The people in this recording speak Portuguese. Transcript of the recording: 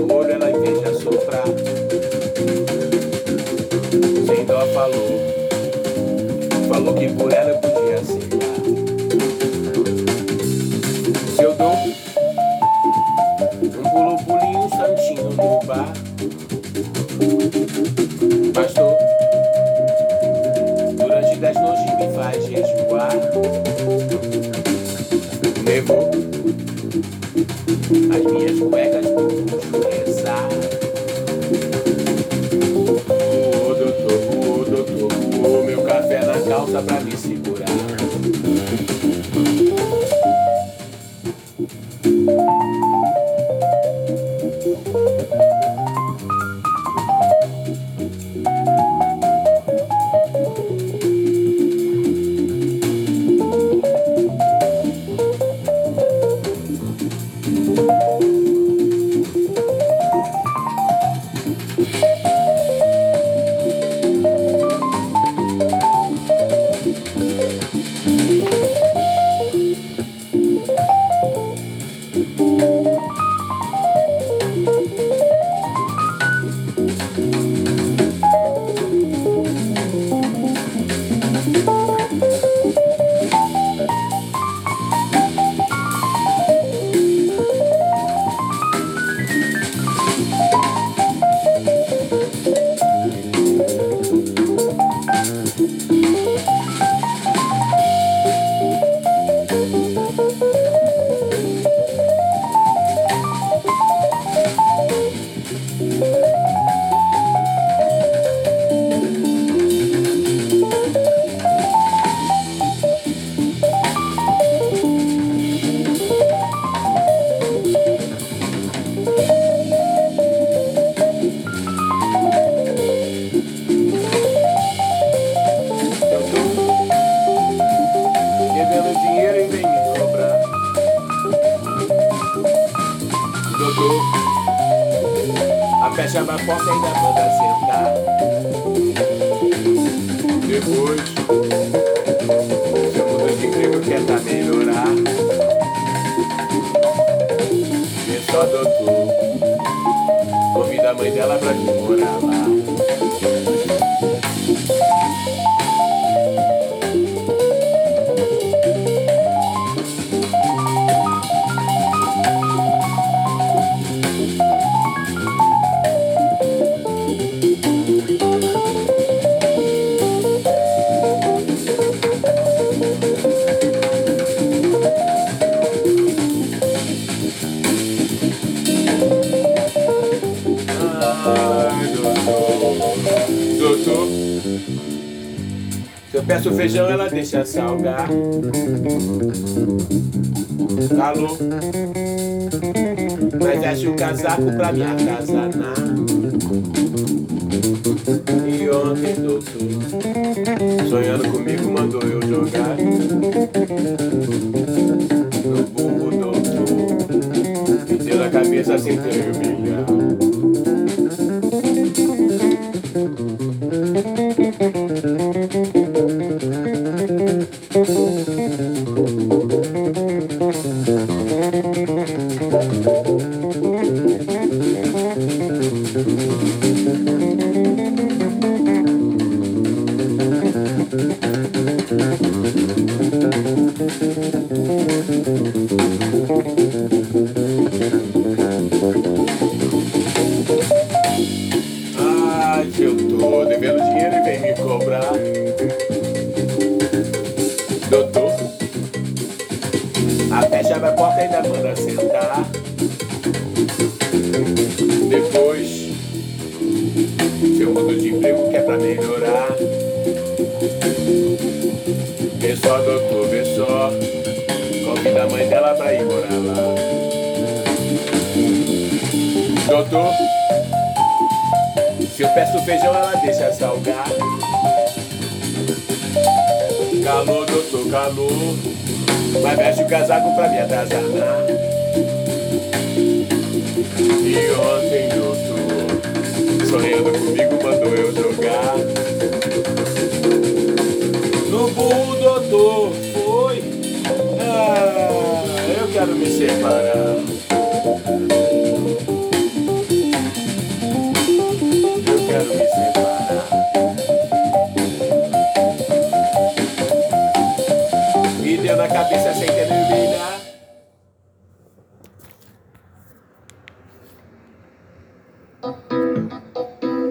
o olho ela entende a soprar. Sem dó falou, falou que por ela eu calça pra me segurar. A fechava a porta ainda manda sentar. Depois, eu mudo de emprego que é melhorar. Vê só, doutor, convida a mãe dela pra vir morar lá. Se eu peço feijão, ela deixa salgar. Calor. Mas veste o casaco pra me atazanar. E ontem, doutor, sonhando comigo, mandou eu jogar. No burro, doutor. Me deu na cabeça sem ter Thank you. Ainda manda sentar. Depois, eu mudo de emprego que é pra melhorar. Vê só, doutor, vê só. Convida a mãe dela pra ir morar lá. Doutor, se eu peço feijão, ela deixa salgar. Calor, doutor, calor. Mas veste o casaco pra me atazanar. E ontem, doutor, sonhando comigo, mandou eu jogar. No burro, doutor, foi. Ah, eu quero me separar. na cabeça sem